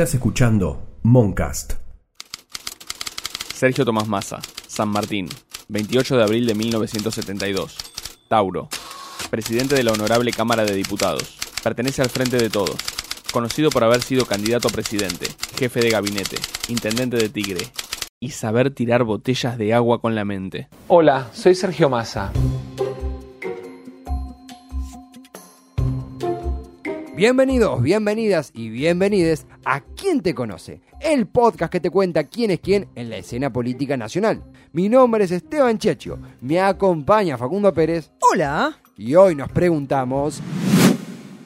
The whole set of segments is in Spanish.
Estás escuchando Moncast. Sergio Tomás Massa, San Martín, 28 de abril de 1972. Tauro. Presidente de la Honorable Cámara de Diputados. Pertenece al Frente de Todos. Conocido por haber sido candidato a presidente, jefe de gabinete, intendente de Tigre. Y saber tirar botellas de agua con la mente. Hola, soy Sergio Massa. Bienvenidos, bienvenidas y bienvenides a ¿Quién te conoce? El podcast que te cuenta quién es quién en la escena política nacional. Mi nombre es Esteban Checho, me acompaña Facundo Pérez Hola. y hoy nos preguntamos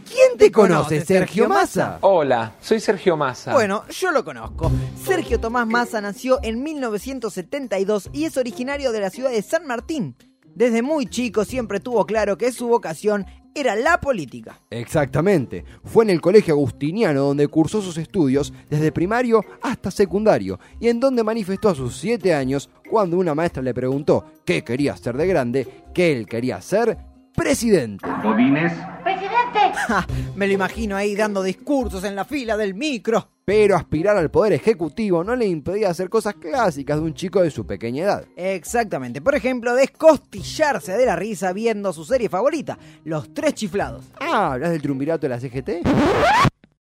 ¿Quién te conoce, Sergio Massa? Hola, soy Sergio Massa. Bueno, yo lo conozco. Sergio Tomás Massa nació en 1972 y es originario de la ciudad de San Martín. Desde muy chico siempre tuvo claro que su vocación era la política. Exactamente, fue en el Colegio Agustiniano donde cursó sus estudios desde primario hasta secundario y en donde manifestó a sus 7 años cuando una maestra le preguntó qué quería ser de grande, que él quería ser presidente. Ja, me lo imagino ahí dando discursos en la fila del micro. Pero aspirar al poder ejecutivo no le impedía hacer cosas clásicas de un chico de su pequeña edad. Exactamente. Por ejemplo, descostillarse de la risa viendo su serie favorita, Los Tres Chiflados. Ah, ¿hablas del triunvirato de la CGT?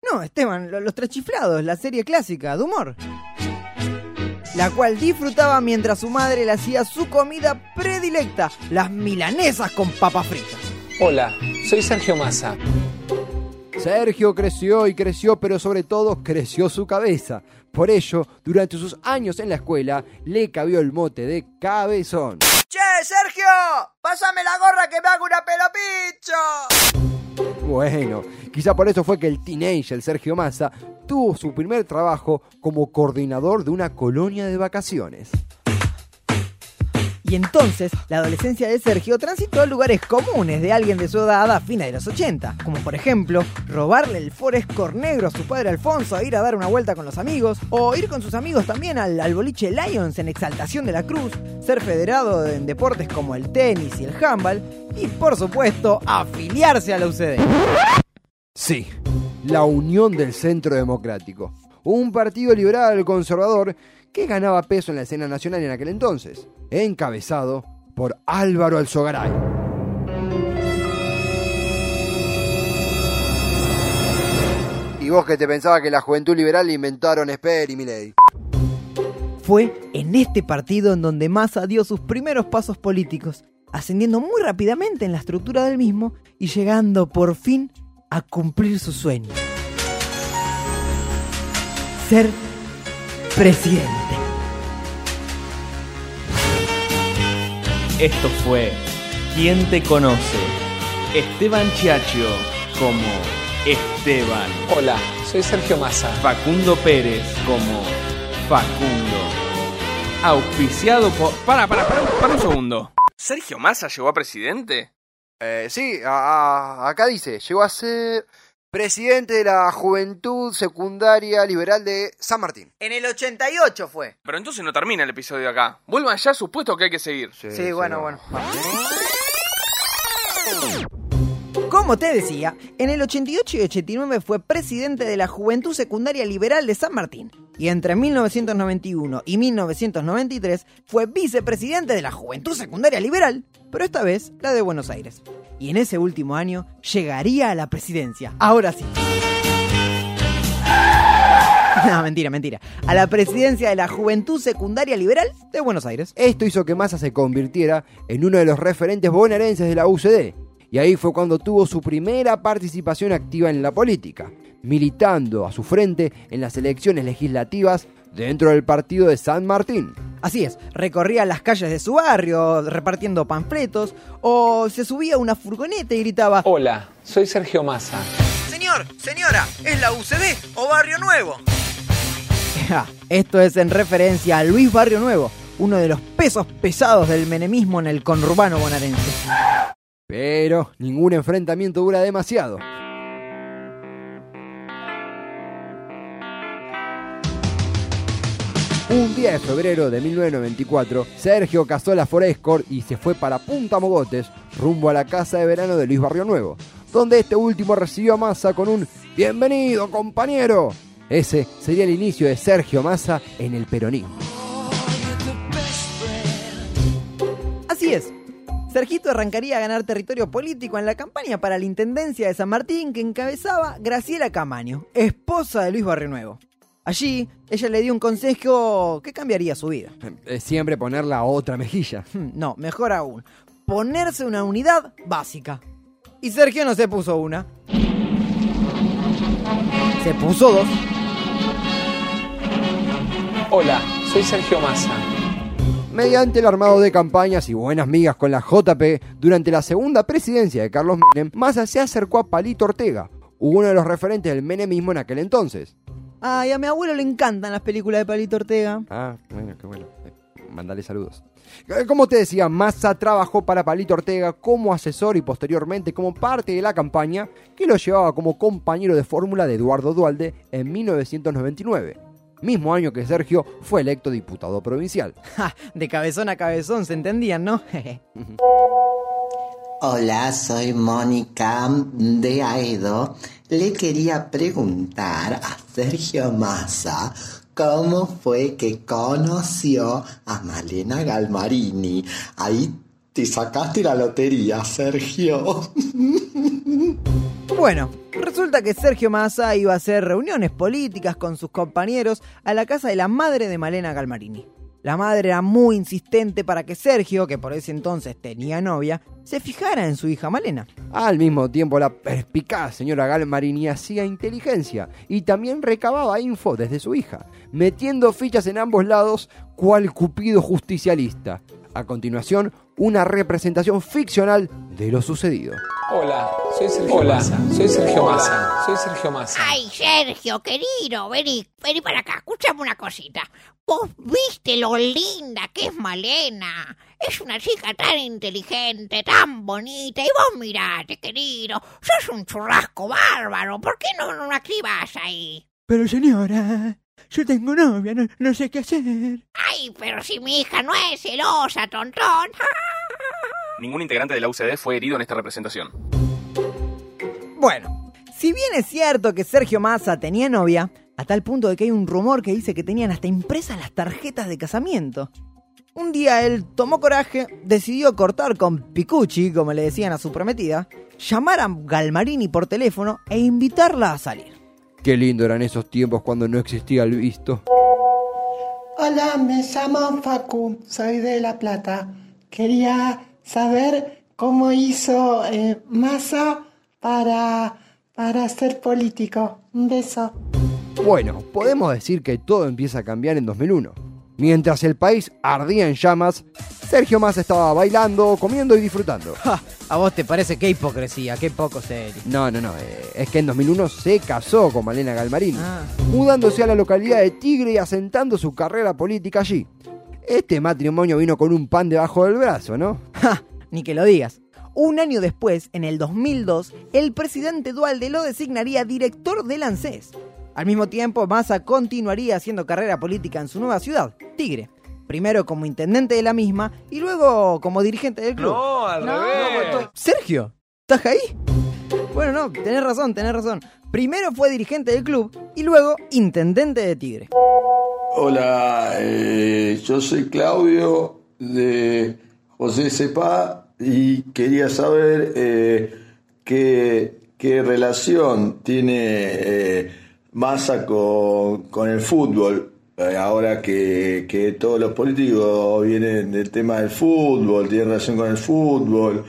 No, Esteban, lo- Los Tres Chiflados, la serie clásica de humor. La cual disfrutaba mientras su madre le hacía su comida predilecta, las milanesas con papas fritas. Hola, soy Sergio Massa. Sergio creció y creció, pero sobre todo creció su cabeza. Por ello, durante sus años en la escuela, le cabió el mote de cabezón. ¡Che, Sergio! ¡Pásame la gorra que me hago una pelo Bueno, quizá por eso fue que el teenager Sergio Massa tuvo su primer trabajo como coordinador de una colonia de vacaciones. Y entonces, la adolescencia de Sergio transitó a lugares comunes de alguien de su edad a fines de los 80, como por ejemplo, robarle el Forescore negro a su padre Alfonso ir a dar una vuelta con los amigos, o ir con sus amigos también al, al boliche Lions en Exaltación de la Cruz, ser federado en deportes como el tenis y el handball, y por supuesto, afiliarse a la UCD. Sí, la Unión del Centro Democrático, un partido liberal conservador que ganaba peso en la escena nacional en aquel entonces, encabezado por Álvaro Alzogaray. Y vos que te pensabas que la juventud liberal inventaron Esper y Milei. Fue en este partido en donde Massa dio sus primeros pasos políticos, ascendiendo muy rápidamente en la estructura del mismo y llegando por fin a cumplir su sueño. Ser presidente. Esto fue ¿Quién te conoce? Esteban Chiachio como Esteban. Hola, soy Sergio Massa. Facundo Pérez como Facundo. Auspiciado por... Para, para, para, un- para un segundo. ¿Sergio Massa llegó a presidente? Eh, sí, a- a- acá dice, llegó a ser presidente de la Juventud Secundaria Liberal de San Martín. En el 88 fue. Pero entonces no termina el episodio acá. Vuelvan ya, supuesto que hay que seguir. Sí, bueno, bueno. Como te decía, en el 88 y 89 fue presidente de la Juventud Secundaria Liberal de San Martín. Y entre 1991 y 1993 fue vicepresidente de la Juventud Secundaria Liberal, pero esta vez la de Buenos Aires. Y en ese último año llegaría a la presidencia. Ahora sí. No, mentira, mentira. A la presidencia de la Juventud Secundaria Liberal de Buenos Aires. Esto hizo que Massa se convirtiera en uno de los referentes bonaerenses de la UCD. Y ahí fue cuando tuvo su primera participación activa en la política, militando a su frente en las elecciones legislativas dentro del partido de San Martín. Así es, recorría las calles de su barrio repartiendo panfletos o se subía a una furgoneta y gritaba Hola, soy Sergio Massa. Señor, señora, ¿es la UCD o Barrio Nuevo? Esto es en referencia a Luis Barrio Nuevo, uno de los pesos pesados del menemismo en el conurbano bonaerense. Pero ningún enfrentamiento dura demasiado. Un día de febrero de 1994, Sergio cazó la Forescore y se fue para Punta Mogotes, rumbo a la casa de verano de Luis Barrio Nuevo, donde este último recibió a Massa con un ¡Bienvenido, compañero! Ese sería el inicio de Sergio Massa en el peronismo. Así es. Sergito arrancaría a ganar territorio político en la campaña para la Intendencia de San Martín que encabezaba Graciela Camaño, esposa de Luis Barrionuevo. Allí, ella le dio un consejo que cambiaría su vida. Eh, Siempre poner la otra mejilla. Hmm, No, mejor aún, ponerse una unidad básica. Y Sergio no se puso una. Se puso dos. Hola, soy Sergio Massa. Mediante el armado de campañas y buenas migas con la JP, durante la segunda presidencia de Carlos Menem, Massa se acercó a Palito Ortega, uno de los referentes del menemismo en aquel entonces. Ay, a mi abuelo le encantan las películas de Palito Ortega. Ah, bueno, qué bueno. Eh, Mandale saludos. Eh, Como te decía, Massa trabajó para Palito Ortega como asesor y posteriormente como parte de la campaña que lo llevaba como compañero de fórmula de Eduardo Dualde en 1999, mismo año que Sergio fue electo diputado provincial. Ja, de cabezón a cabezón, ¿se entendían, no? Hola, soy Mónica de Aedo. Le quería preguntar a Sergio Massa cómo fue que conoció a Malena Galmarini. Ahí te sacaste la lotería, Sergio. Bueno, resulta que Sergio Massa iba a hacer reuniones políticas con sus compañeros a la casa de la madre de Malena Galmarini. La madre era muy insistente para que Sergio, que por ese entonces tenía novia, se fijara en su hija Malena. Al mismo tiempo, la perspicaz señora Galmarini hacía inteligencia y también recababa info desde su hija, metiendo fichas en ambos lados cual cupido justicialista. A continuación, una representación ficcional de lo sucedido. Hola, soy Sergio Hola, Massa. Soy Sergio Massa. Soy Sergio Massa. Ay, Sergio, querido, vení, vení para acá, escuchame una cosita. Vos viste lo linda que es Malena. Es una chica tan inteligente, tan bonita. Y vos mirate, querido, sos un churrasco bárbaro. ¿Por qué no, no la escribas ahí? Pero señora, yo tengo novia, no, no sé qué hacer. Ay, pero si mi hija no es celosa, tontón. Ningún integrante de la UCD fue herido en esta representación. Bueno, si bien es cierto que Sergio Massa tenía novia, a tal punto de que hay un rumor que dice que tenían hasta impresas las tarjetas de casamiento. Un día él tomó coraje, decidió cortar con Picucci, como le decían a su prometida, llamar a Galmarini por teléfono e invitarla a salir. Qué lindo eran esos tiempos cuando no existía el visto. Hola, me llamo Facu, soy de La Plata. Quería saber cómo hizo eh, Massa para, para ser político. Un beso. Bueno, podemos decir que todo empieza a cambiar en 2001. Mientras el país ardía en llamas, Sergio Massa estaba bailando, comiendo y disfrutando. Ja, a vos te parece qué hipocresía, qué poco serio. No, no, no, eh, es que en 2001 se casó con Malena Galmarini, Ah. mudándose a la localidad de Tigre y asentando su carrera política allí. Este matrimonio vino con un pan debajo del brazo, ¿no? Ja, ni que lo digas. Un año después, en el 2002, el presidente Dualde lo designaría director del ANSES. Al mismo tiempo, Massa continuaría haciendo carrera política en su nueva ciudad, Tigre. Primero como intendente de la misma y luego como dirigente del club. No, al revés. Sergio, ¿estás ahí? Bueno, no, tenés razón, tenés razón. Primero fue dirigente del club y luego intendente de Tigre. Hola, eh, yo soy Claudio de José Cepá y quería saber eh, qué, qué relación tiene eh, Massa con, con el fútbol. Eh, ahora que, que todos los políticos vienen del tema del fútbol, tienen relación con el fútbol.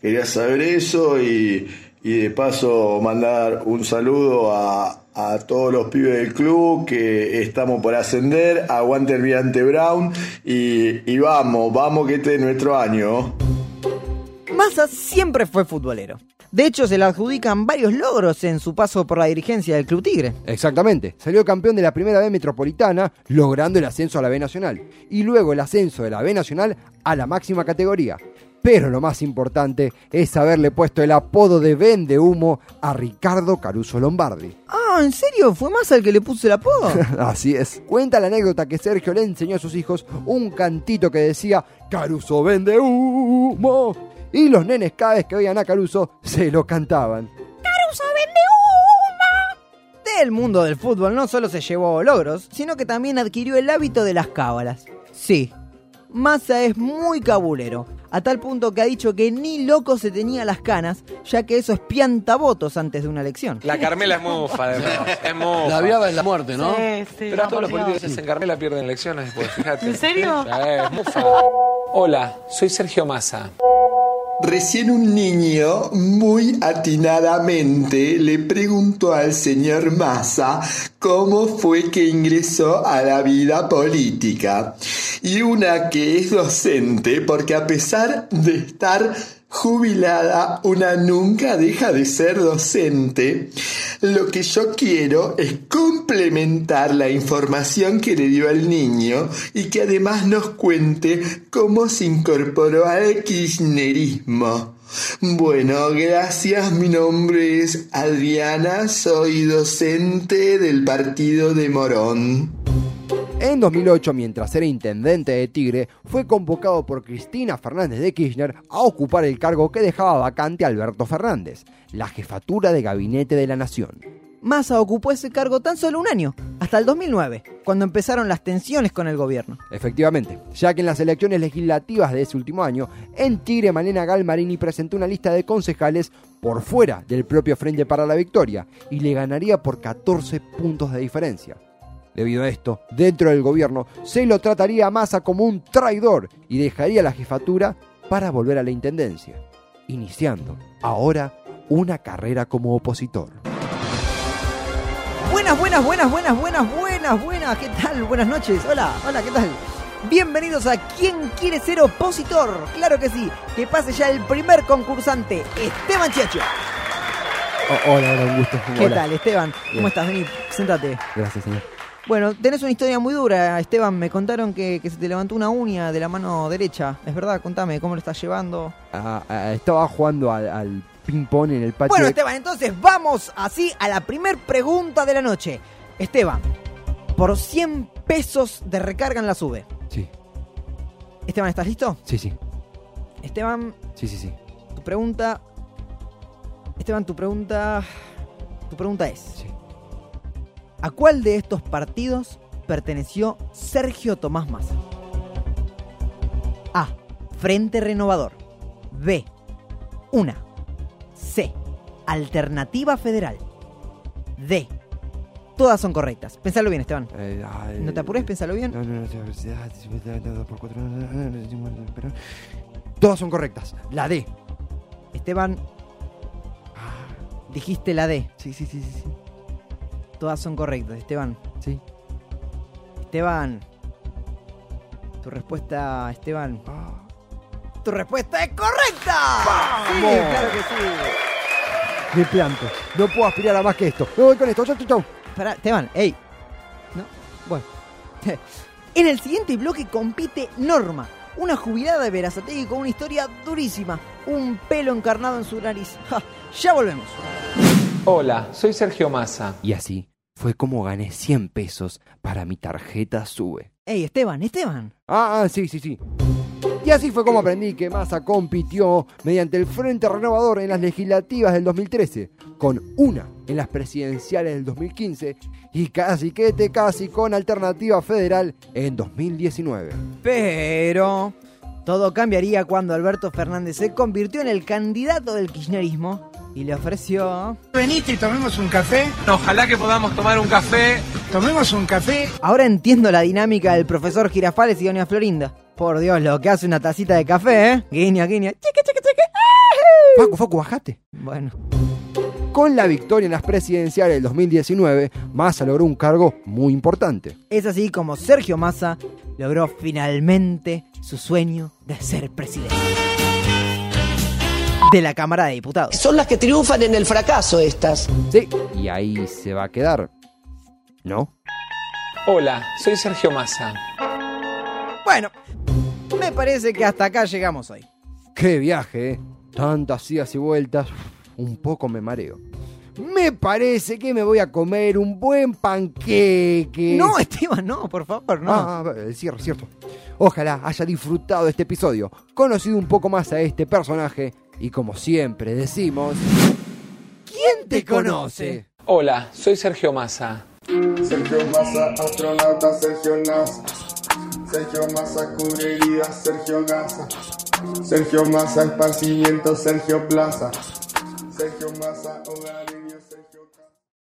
Quería saber eso y, y de paso mandar un saludo a, a todos los pibes del club que estamos por ascender. Aguante el Mirante Brown y, y vamos, vamos que este es nuestro año. Massa siempre fue futbolero. De hecho, se le adjudican varios logros en su paso por la dirigencia del Club Tigre. Exactamente, salió campeón de la primera B metropolitana, logrando el ascenso a la B Nacional, y luego el ascenso de la B Nacional a la máxima categoría. Pero lo más importante es haberle puesto el apodo de Vende Humo a Ricardo Caruso Lombardi. Ah, ¿en serio? ¿Fue Massa el que le puso el apodo? Así es. Cuenta la anécdota que Sergio le enseñó a sus hijos un cantito que decía Caruso vende humo. Y los nenes cada vez que veían a Caruso se lo cantaban. ¡Caruso vende humo! El mundo del fútbol no solo se llevó logros, sino que también adquirió el hábito de las cábalas. Sí, Massa es muy cabulero, a tal punto que ha dicho que ni loco se tenía las canas, ya que eso es piantavotos antes de una elección. La Carmela es mufa, de verdad. Es mufa. La viaba es la muerte, ¿no? Sí, sí, Pero todos los políticos que Carmela pierden elecciones después, fíjate. ¿En serio? Es mufa. Hola, soy Sergio Massa. Recién un niño muy atinadamente le preguntó al señor Massa cómo fue que ingresó a la vida política. Y una que es docente, porque a pesar de estar jubilada, una nunca deja de ser docente. Lo que yo quiero es complementar la información que le dio al niño y que además nos cuente cómo se incorporó al kirchnerismo. Bueno, gracias. Mi nombre es Adriana, soy docente del partido de Morón. En 2008, mientras era intendente de Tigre, fue convocado por Cristina Fernández de Kirchner a ocupar el cargo que dejaba vacante Alberto Fernández, la jefatura de gabinete de la nación. Massa ocupó ese cargo tan solo un año, hasta el 2009, cuando empezaron las tensiones con el gobierno. Efectivamente, ya que en las elecciones legislativas de ese último año, en Tigre Malena Galmarini presentó una lista de concejales por fuera del propio Frente para la Victoria y le ganaría por 14 puntos de diferencia. Debido a esto, dentro del gobierno se lo trataría a Massa como un traidor y dejaría la jefatura para volver a la intendencia, iniciando ahora una carrera como opositor. Buenas, buenas, buenas, buenas, buenas, buenas, buenas, ¿qué tal? Buenas noches, hola, hola, ¿qué tal? Bienvenidos a ¿Quién quiere ser opositor? Claro que sí, que pase ya el primer concursante, Esteban Chiacho. Oh, hola, hola, un gusto. ¿Qué Hola. tal, Esteban? Bien. ¿Cómo estás? Vení, sentate. Gracias, señor. Bueno, tenés una historia muy dura, Esteban. Me contaron que, que se te levantó una uña de la mano derecha. ¿Es verdad? Contame, ¿cómo lo estás llevando? Ah, ah, estaba jugando al, al ping-pong en el patio. Bueno, Esteban, entonces vamos así a la primer pregunta de la noche. Esteban, por 100 pesos de recarga en la sube. Sí, Esteban, ¿estás listo? sí, sí. Esteban, Sí, sí, sí. tu pregunta. Esteban, tu pregunta. Tu pregunta es: sí. ¿A cuál de estos partidos perteneció Sergio Tomás Massa? A. Frente Renovador. B. Una. C. Alternativa Federal. D. Todas son correctas. Pensalo bien, Esteban. Eh, ah, No te apures, pensalo bien. No, no, no, Todas son correctas. La D. Esteban, dijiste la D. Sí, sí, sí, sí, sí. Todas son correctas, Esteban. Sí. Esteban. Tu respuesta, Esteban. Ah. ¡Tu respuesta es correcta! Sí, ¡Vamos! claro que sí. Me planto. No puedo aspirar a más que esto. Me voy con esto. Chau, chau, chau. Pará, Esteban, ey. No, bueno. En el siguiente bloque compite Norma, una jubilada de Verazategui con una historia durísima, un pelo encarnado en su nariz. Ja, ya volvemos. Hola, soy Sergio Massa. Y así fue como gané 100 pesos para mi tarjeta SUBE. Ey, Esteban, Esteban. Ah, ah, sí, sí, sí. Y así fue como aprendí que Massa compitió mediante el Frente Renovador en las legislativas del 2013, con una en las presidenciales del 2015 y casi que te casi con alternativa federal en 2019. Pero todo cambiaría cuando Alberto Fernández se convirtió en el candidato del kirchnerismo y le ofreció... Venite y tomemos un café. Ojalá que podamos tomar un café. Tomemos un café. Ahora entiendo la dinámica del profesor Girafales y doña Florinda. Por Dios, lo que hace una tacita de café, ¿eh? Guiña, guiña. Chique, chique, chique. Facu, Facu, bajate. Bueno, Con la victoria en las presidenciales del 2019, Massa logró un cargo muy importante. es así como Sergio Massa logró finalmente su sueño de ser presidente. De la Cámara de Diputados. Son las que triunfan en el fracaso estas. Sí, y ahí se va a quedar. ¿No? Hola, soy Sergio Massa. Bueno, me parece que hasta acá llegamos hoy. Qué viaje, ¿eh? Tantas idas y vueltas. Un poco me mareo. Me parece que me voy a comer un buen panqueque. No, Esteban, no, por favor, no. Ah, el cierre, cierto. Ojalá haya disfrutado de este episodio, conocido un poco más a este personaje y como siempre decimos... ¿Quién te conoce? Hola, soy Sergio Massa. Sergio Massa, astronauta Sergio NASA. Sergio Massa, cubrería Sergio Gaza. Sergio Massa, esparcimiento Sergio Plaza. Sergio Massa, hogarería.